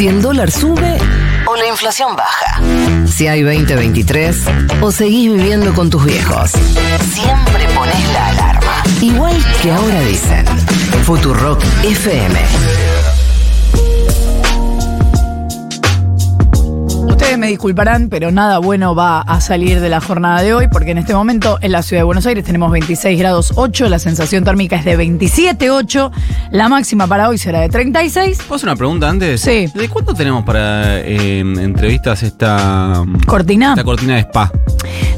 Si el dólar sube o la inflación baja. Si hay 2023 o seguís viviendo con tus viejos. Siempre pones la alarma. Igual que ahora dicen. Futurock FM. Ustedes me disculparán, pero nada bueno va a salir de la jornada de hoy, porque en este momento en la ciudad de Buenos Aires tenemos 26 grados 8, la sensación térmica es de 27,8, la máxima para hoy será de 36. ¿Puedo hacer una pregunta antes? Sí. ¿De cuánto tenemos para eh, entrevistas esta, Cortina, esta cortina de spa?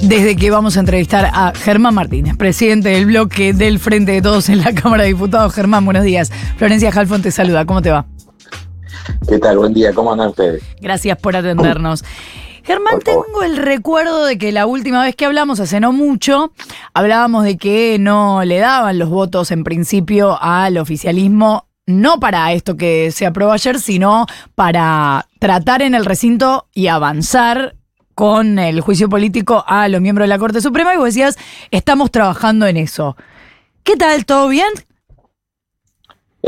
desde que vamos a entrevistar a Germán Martínez, presidente del bloque del Frente de Todos en la Cámara de Diputados. Germán, buenos días. Florencia Halfon te saluda, ¿cómo te va? ¿Qué tal? Buen día, ¿cómo andan ustedes? Gracias por atendernos. Germán, tengo el recuerdo de que la última vez que hablamos, hace no mucho, hablábamos de que no le daban los votos en principio al oficialismo, no para esto que se aprobó ayer, sino para tratar en el recinto y avanzar con el juicio político a los miembros de la Corte Suprema. Y vos decías, estamos trabajando en eso. ¿Qué tal? ¿Todo bien?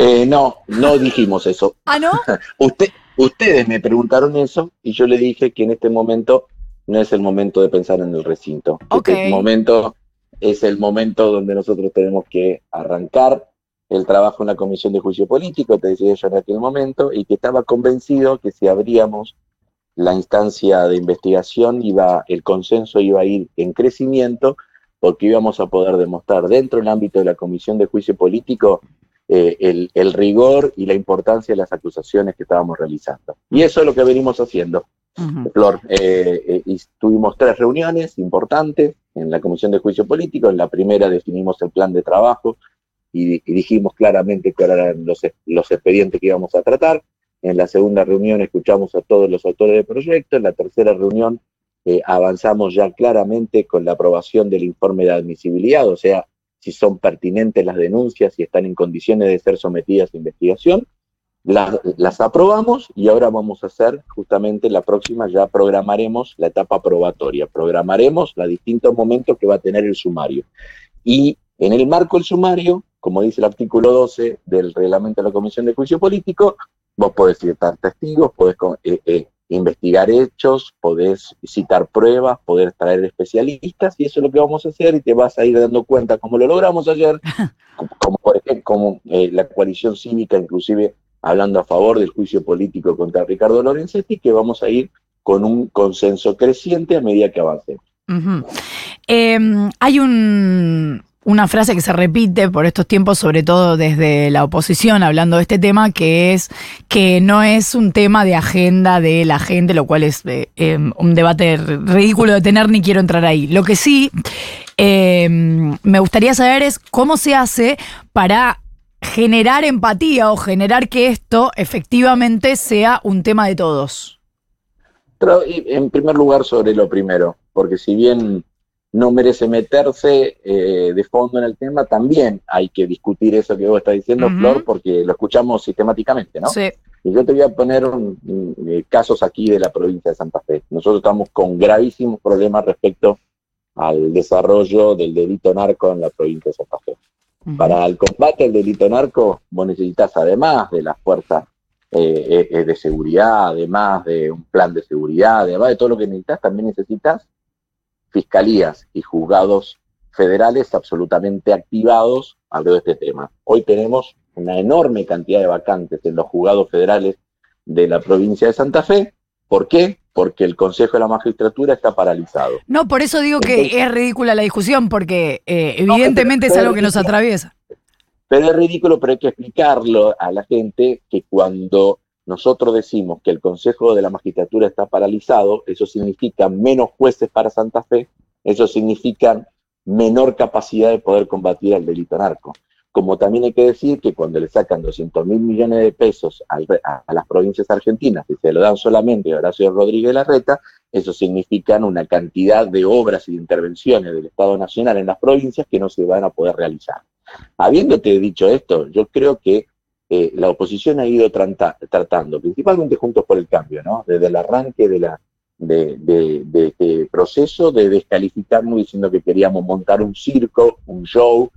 Eh, no, no dijimos eso. ¿Ah, no? Usted, ustedes me preguntaron eso y yo le dije que en este momento no es el momento de pensar en el recinto. Ok. Este momento es el momento donde nosotros tenemos que arrancar el trabajo en la Comisión de Juicio Político, te decía yo en aquel momento, y que estaba convencido que si abríamos la instancia de investigación, iba, el consenso iba a ir en crecimiento, porque íbamos a poder demostrar dentro del ámbito de la Comisión de Juicio Político eh, el, el rigor y la importancia de las acusaciones que estábamos realizando. Y eso es lo que venimos haciendo. Flor, eh, eh, y tuvimos tres reuniones importantes en la Comisión de Juicio Político. En la primera definimos el plan de trabajo y, y dijimos claramente cuáles eran los, los expedientes que íbamos a tratar. En la segunda reunión escuchamos a todos los autores del proyecto. En la tercera reunión eh, avanzamos ya claramente con la aprobación del informe de admisibilidad, o sea, si son pertinentes las denuncias, si están en condiciones de ser sometidas a investigación. Las, las aprobamos y ahora vamos a hacer justamente la próxima, ya programaremos la etapa probatoria, programaremos los distintos momentos que va a tener el sumario. Y en el marco del sumario, como dice el artículo 12 del reglamento de la Comisión de Juicio Político, vos podés citar testigos, podés eh, eh, investigar hechos, podés citar pruebas, podés traer especialistas, y eso es lo que vamos a hacer, y te vas a ir dando cuenta, como lo logramos ayer, como, por ejemplo, como eh, la coalición cívica, inclusive hablando a favor del juicio político contra Ricardo Lorenzetti, que vamos a ir con un consenso creciente a medida que avancemos. Eh, hay un- una frase que se repite por estos tiempos, sobre todo desde la oposición, hablando de este tema, que es que no es un tema de agenda de la gente, lo cual es eh, eh, un debate ridículo de tener, ni quiero entrar ahí. Lo que sí eh, me gustaría saber es cómo se hace para generar empatía o generar que esto efectivamente sea un tema de todos. Pero en primer lugar sobre lo primero, porque si bien no merece meterse eh, de fondo en el tema, también hay que discutir eso que vos estás diciendo. Flor, porque lo escuchamos sistemáticamente, ¿no? Sí. Y yo te voy a poner un- eh, casos aquí de la provincia de Santa Fe. Nosotros estamos con gravísimos problemas respecto al desarrollo del delito narco en la provincia de Santa Fe. Para el combate al delito narco, vos necesitas, además de las fuerzas eh, eh, de seguridad, además de un plan de seguridad, además de todo lo que necesitas, también necesitas fiscalías y juzgados federales absolutamente activados alrededor de este tema. Hoy tenemos una enorme cantidad de vacantes en los juzgados federales de la provincia de Santa Fe. ¿Por qué? Porque el Consejo de la Magistratura está paralizado. No, por eso digo que es ridícula la discusión, porque eh, No, evidentemente pero- es algo que nos es- atraviesa. Pero es ridículo, pero hay que explicarlo a la gente que cuando nosotros decimos que el Consejo de la Magistratura está paralizado, eso significa menos jueces para Santa Fe, eso significa menor capacidad de poder combatir al delito narco. Como también hay que decir que cuando le sacan 200 mil millones de pesos a, las provincias argentinas y se lo dan solamente a Horacio Rodríguez Larreta, eso significa una cantidad de obras y intervenciones del Estado Nacional en las provincias que no se van a poder realizar. Habiéndote dicho esto, yo creo que eh, la oposición ha ido tratando, principalmente juntos por el cambio, ¿no? Desde el arranque de de, este proceso de descalificarnos diciendo que queríamos montar un circo, un show,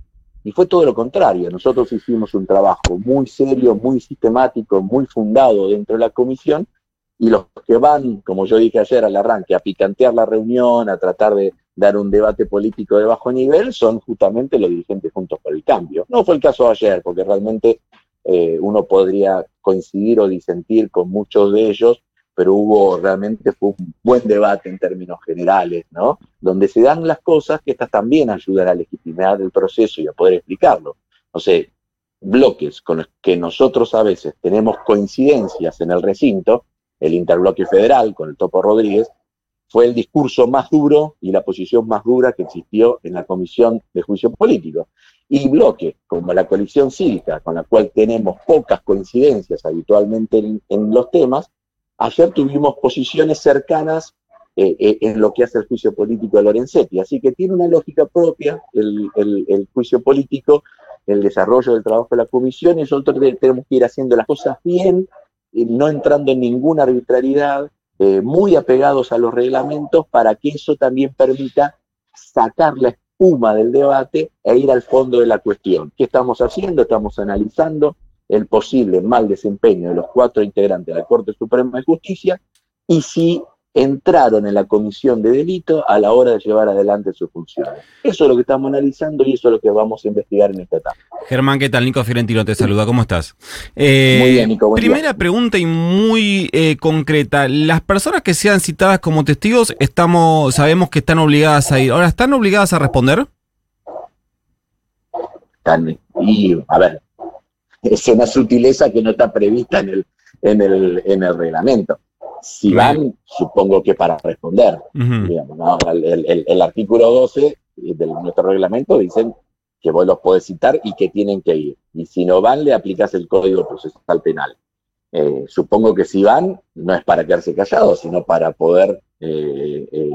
Y fue todo lo contrario. Nosotros hicimos un trabajo muy serio, muy sistemático, muy fundado dentro de la comisión y los que van, como yo dije ayer al arranque, a picantear la reunión, a tratar de dar un debate político de bajo nivel, son justamente los dirigentes juntos por el cambio. No fue el caso ayer, porque realmente eh, uno podría coincidir o disentir con muchos de ellos, pero hubo realmente fue un buen debate en términos generales, ¿no? Donde se dan las cosas que estas también ayudan a legitimar el proceso y a poder explicarlo. No sé, bloques con los que nosotros a veces tenemos coincidencias en el recinto, el interbloque federal con el Topo Rodríguez, fue el discurso más duro y la posición más dura que existió en la Comisión de Juicio Político. Y bloques como la coalición cívica, con la cual tenemos pocas coincidencias habitualmente en, los temas, ayer tuvimos posiciones cercanas eh, eh, en lo que hace el juicio político de Lorenzetti. Así que tiene una lógica propia el, el juicio político, el desarrollo del trabajo de la comisión, y nosotros tenemos que ir haciendo las cosas bien, no entrando en ninguna arbitrariedad, eh, muy apegados a los reglamentos para que eso también permita sacar la espuma del debate e ir al fondo de la cuestión. ¿Qué estamos haciendo? Estamos analizando el posible mal desempeño de los cuatro integrantes de la Corte Suprema de Justicia y si entraron en la comisión de delito a la hora de llevar adelante sus funciones. Eso es lo que estamos analizando y eso es lo que vamos a investigar en esta etapa. Germán, ¿qué tal? Nico Fiorentino te saluda, ¿cómo estás? Eh, muy bien, Nico. primera pregunta y muy eh, concreta. Las personas que sean citadas como testigos, estamos, sabemos que están obligadas a ir. Ahora, ¿están obligadas a responder? Están, y, a ver, es una sutileza que no está prevista en el, en el, en el reglamento si van, supongo que para responder. el, artículo 12 de nuestro reglamento dicen que vos los podés citar y que tienen que ir. Y si no van, le aplicas el Código Procesal Penal. Eh, supongo que si van, no es para quedarse callados, sino para poder eh, eh,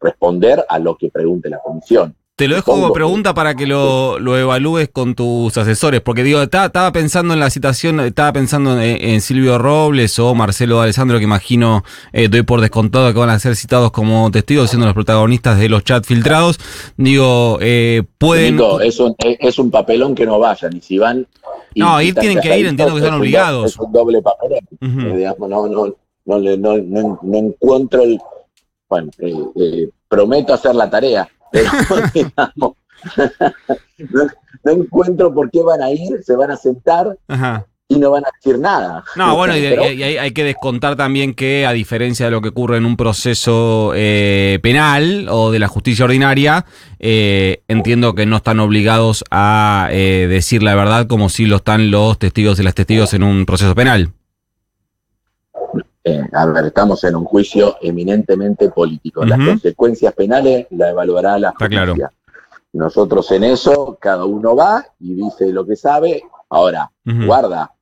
responder a lo que pregunte la comisión. Te lo dejo como pregunta para que lo, evalúes con tus asesores, porque digo, estaba, pensando en la citación, estaba pensando en, Silvio Robles o Marcelo Alessandro, que imagino, eh, doy por descontado que van a ser citados como testigos, siendo los protagonistas de los chats filtrados. Digo, eh, pueden... es, un, es un papelón que no vayan, y si van... no, ir tienen que ir, entiendo que están obligados. Es un doble papelón. Eh, no, no, no, no, encuentro el... Bueno, eh, prometo hacer la tarea no, encuentro por qué van a ir, se van a sentar y no van a decir nada. No, bueno, y, hay, que descontar también que, a diferencia de lo que ocurre en un proceso eh, penal o de la justicia ordinaria, eh, entiendo que no están obligados a eh, decir la verdad como si lo están los testigos y las testigos en un proceso penal. Eh, a ver, estamos en un juicio eminentemente político. Las consecuencias penales la evaluará la justicia. Nosotros en eso, cada uno va y dice lo que sabe. Ahora, guarda,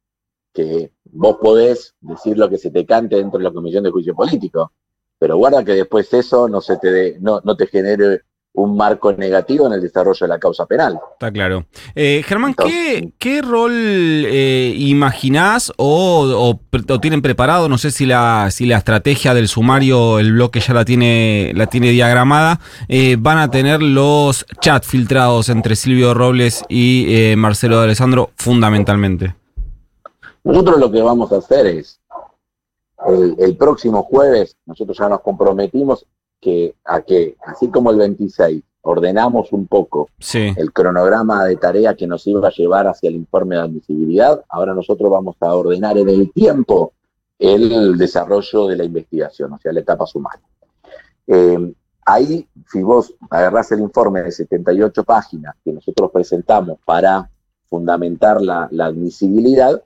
que vos podés decir lo que se te cante dentro de la comisión de juicio político, pero guarda que después eso no se te no, no te genere un marco negativo en el desarrollo de la causa penal. Está claro. Eh, Germán, ¿qué, rol eh, imaginás o, tienen preparado? No sé si la, si la estrategia del sumario, el bloque ya la tiene, la tiene diagramada. Eh, van a tener los chats filtrados entre Silvio Robles y eh, Marcelo de Alessandro, fundamentalmente. Nosotros lo que vamos a hacer es, el, el próximo jueves, nosotros ya nos comprometimos que a que, así como el 26, ordenamos un poco el cronograma de tarea que nos iba a llevar hacia el informe de admisibilidad, ahora nosotros vamos a ordenar en el tiempo el desarrollo de la investigación, o sea, la etapa sumaria. Eh, ahí, si vos agarrás el informe de 78 páginas que nosotros presentamos para fundamentar la, la admisibilidad,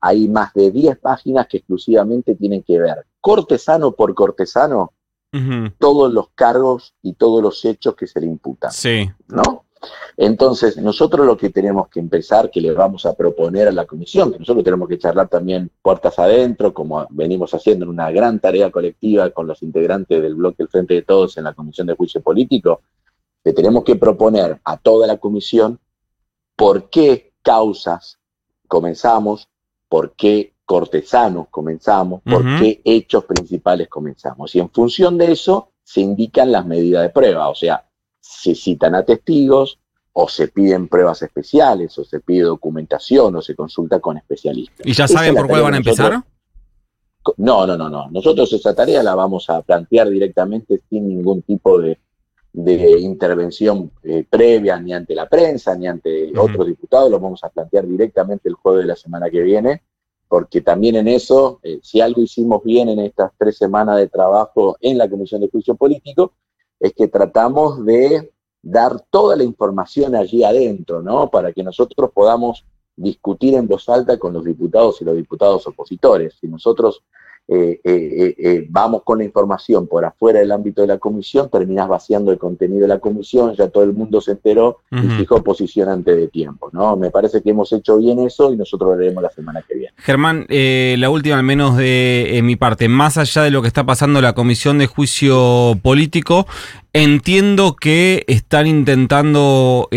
hay más de 10 páginas que exclusivamente tienen que ver cortesano por cortesano todos los cargos y todos los hechos que se le imputan. Sí. ¿No? Entonces, nosotros lo que tenemos que empezar, que le vamos a proponer a la comisión, que nosotros tenemos que charlar también puertas adentro, como venimos haciendo en una gran tarea colectiva con los integrantes del bloque del Frente de Todos en la Comisión de Juicio Político, que tenemos que proponer a toda la comisión por qué causas comenzamos, por qué cortesanos comenzamos, por qué hechos principales comenzamos. Y en función de eso se indican las medidas de prueba, o sea, se citan a testigos o se piden pruebas especiales, o se pide documentación, o se consulta con especialistas. ¿Y ya saben por cuál van a empezar? No, no, no, no. Nosotros esa tarea la vamos a plantear directamente sin ningún tipo de, intervención eh, previa ni ante la prensa ni ante otros diputados. Lo vamos a plantear directamente el jueves de la semana que viene, porque también en eso, eh, si algo hicimos bien en estas tres semanas de trabajo en la Comisión de Juicio Político, es que tratamos de dar toda la información allí adentro, ¿no? Para que nosotros podamos discutir en voz alta con los diputados y los diputados opositores. Si nosotros eh, eh, eh, vamos con la información por afuera del ámbito de la comisión, terminás vaciando el contenido de la comisión, ya todo el mundo se enteró y fijó posición antes de tiempo. ¿no? Me parece que hemos hecho bien eso y nosotros lo haremos la semana que viene. Germán, la última al menos de mi parte, más allá de lo que está pasando la comisión de juicio político, Entiendo que están intentando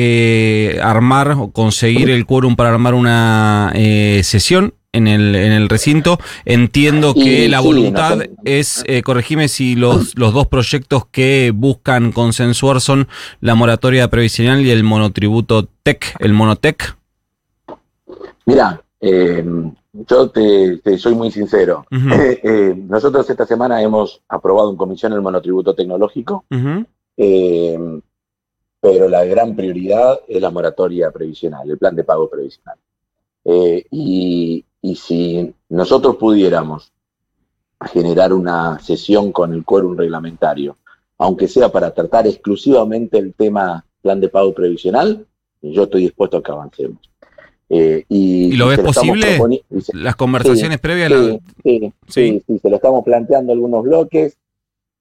armar o conseguir el quórum para armar una sesión en el, en el recinto. Entiendo que la voluntad es, eh, corregime si los, los dos proyectos que buscan consensuar son la moratoria previsional y el monotributo TEC, el monotec. Mira, eh, yo te, soy muy sincero. Eh, eh, nosotros esta semana hemos aprobado en comisión el monotributo tecnológico, pero la gran prioridad es la moratoria previsional, el plan de pago previsional. y, y si nosotros pudiéramos generar una sesión con el quórum reglamentario, aunque sea para tratar exclusivamente el tema plan de pago previsional, yo estoy dispuesto a que avancemos. Eh, y, lo ves posible? Las conversaciones previas. Sí, sí, sí, se lo estamos planteando algunos bloques.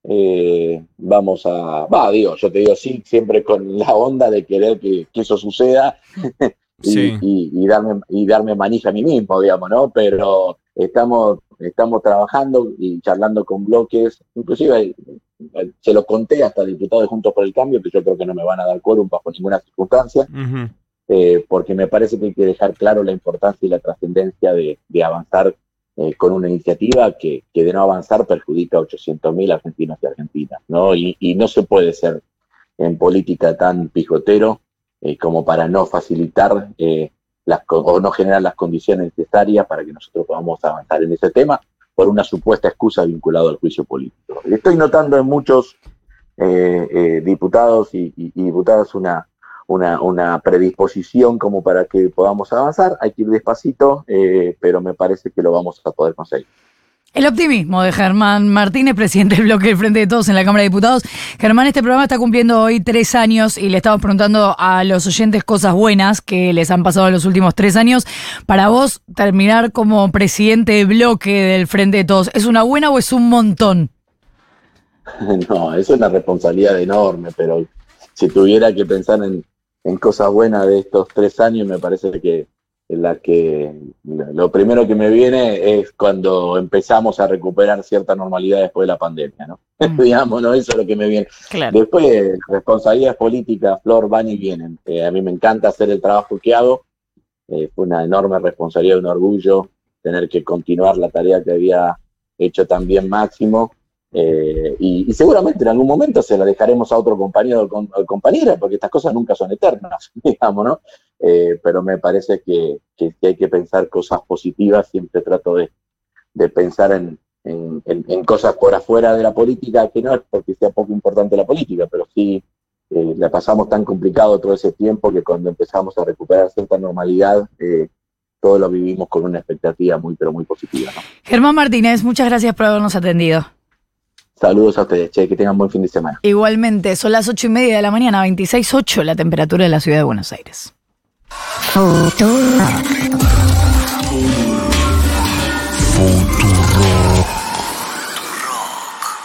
Eh, vamos a, va, digo, yo te digo sí, siempre con la onda de querer que, que eso suceda, y, darme, y darme manija a mí mismo, digamos, ¿no? Pero estamos, estamos trabajando y charlando con bloques, inclusive se lo conté hasta diputados de Juntos por el Cambio, que yo creo que no me van a dar quórum bajo ninguna circunstancia, eh, porque me parece que hay que dejar claro la importancia y la trascendencia de, avanzar eh, con una iniciativa que, que, de no avanzar perjudica a 800.000 argentinos y argentinas, ¿no? Y, y no se puede ser en política tan pijotero eh, como para no facilitar eh, o no generar las condiciones necesarias para que nosotros podamos avanzar en ese tema por una supuesta excusa vinculada al juicio político. Estoy notando en muchos eh, diputados y, diputadas una, una, predisposición como para que podamos avanzar. Hay que ir despacito, pero me parece que lo vamos a poder conseguir. El optimismo de Germán Martínez, presidente del bloque del Frente de Todos en la Cámara de Diputados. Germán, este programa está cumpliendo hoy tres años y le estamos preguntando a los oyentes cosas buenas que les han pasado en los últimos tres años. Para vos, terminar como presidente de bloque del Frente de Todos, ¿es una buena o es un montón? No, es una responsabilidad enorme, pero si tuviera que pensar en, en cosas buenas de estos tres años, me parece que la que lo primero que me viene es cuando empezamos a recuperar cierta normalidad después de la pandemia, ¿no? Mm. Digamos, ¿no? Eso es lo que me viene. Después, responsabilidades políticas, Flor, van y vienen. Eh, a mí me encanta hacer el trabajo que hago. Eh, fue una enorme responsabilidad, un orgullo tener que continuar la tarea que había hecho también Máximo. Eh, y, seguramente en algún momento se la dejaremos a otro compañero o compañera, porque estas cosas nunca son eternas, digamos, ¿no? Eh, pero me parece que, hay que pensar cosas positivas, siempre trato de, pensar en, cosas por afuera de la política, que no es porque sea poco importante la política, pero sí eh, la pasamos tan complicado todo ese tiempo que cuando empezamos a recuperar cierta normalidad, todo lo vivimos con una expectativa muy, pero muy positiva. Germán Martínez, muchas gracias por habernos atendido. Saludos a ustedes, che, que tengan buen fin de semana. Igualmente, son las ocho y media de la mañana, 26.8 la temperatura de la ciudad de Buenos Aires.